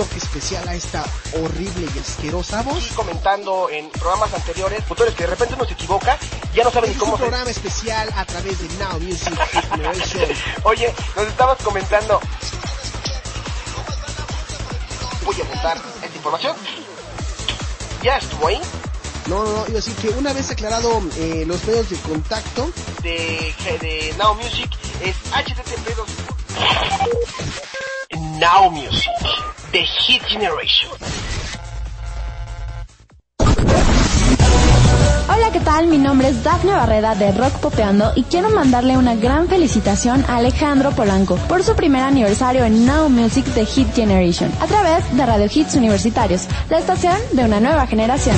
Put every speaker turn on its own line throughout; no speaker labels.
toque especial a esta horrible y asquerosa voz.
Y comentando en programas anteriores, autores que de repente uno se equivoca, ya no saben ni cómo un programa
especial a través de Now Music Generation.
Oye, nos estabas comentando. Voy a apuntar esta información. Ya estuvo ahí.
No, no, no, iba a decir que una vez aclarado eh, los medios de contacto
de, de Now Music es http Now Music, The Hit Generation.
Hola, ¿qué tal? Mi nombre es Dafne Barreda de Rock Popeando y quiero mandarle una gran felicitación a Alejandro Polanco por su primer aniversario en Now Music The Hit Generation a través de Radio Hits Universitarios, la estación de una nueva generación.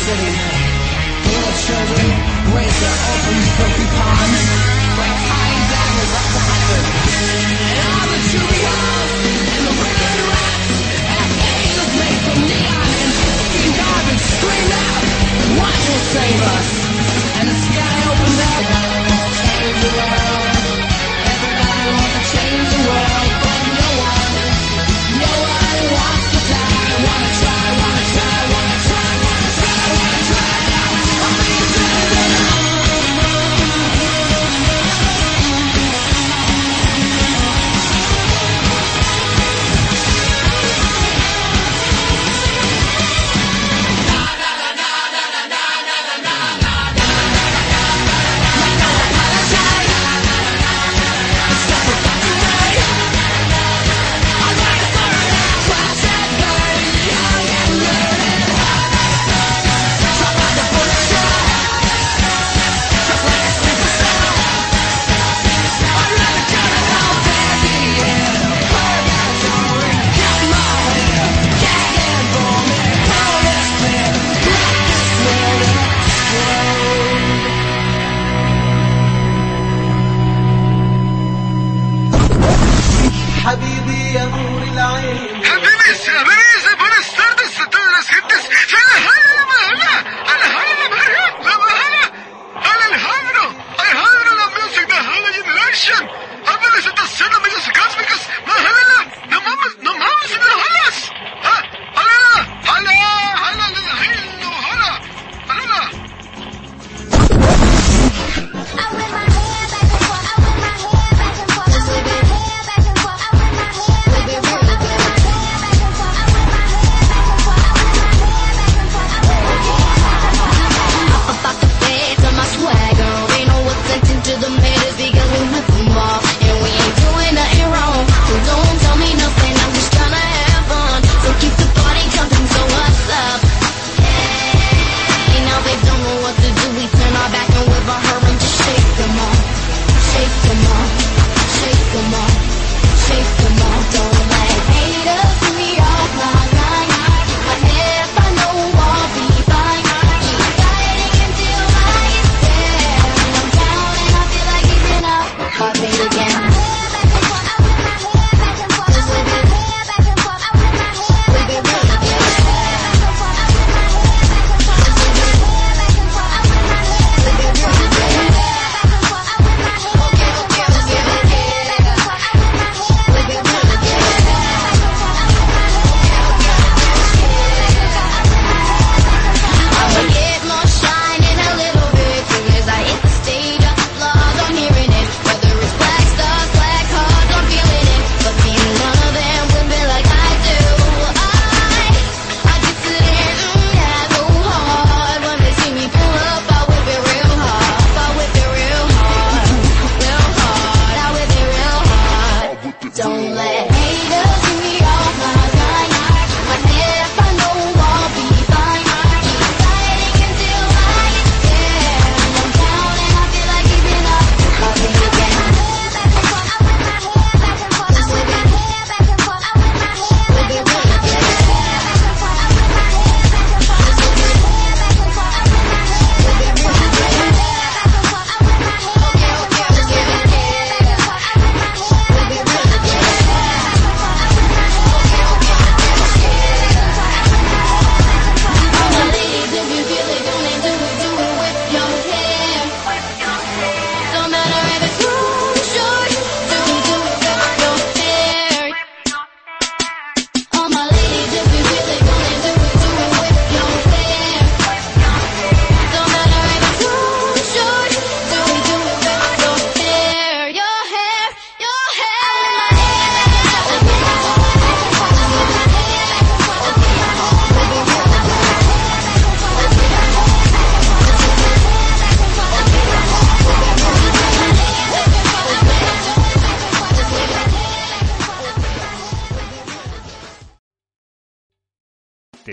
city. Little children raise their open filthy pond. Like tiny daggers up the hydrant.
Don't let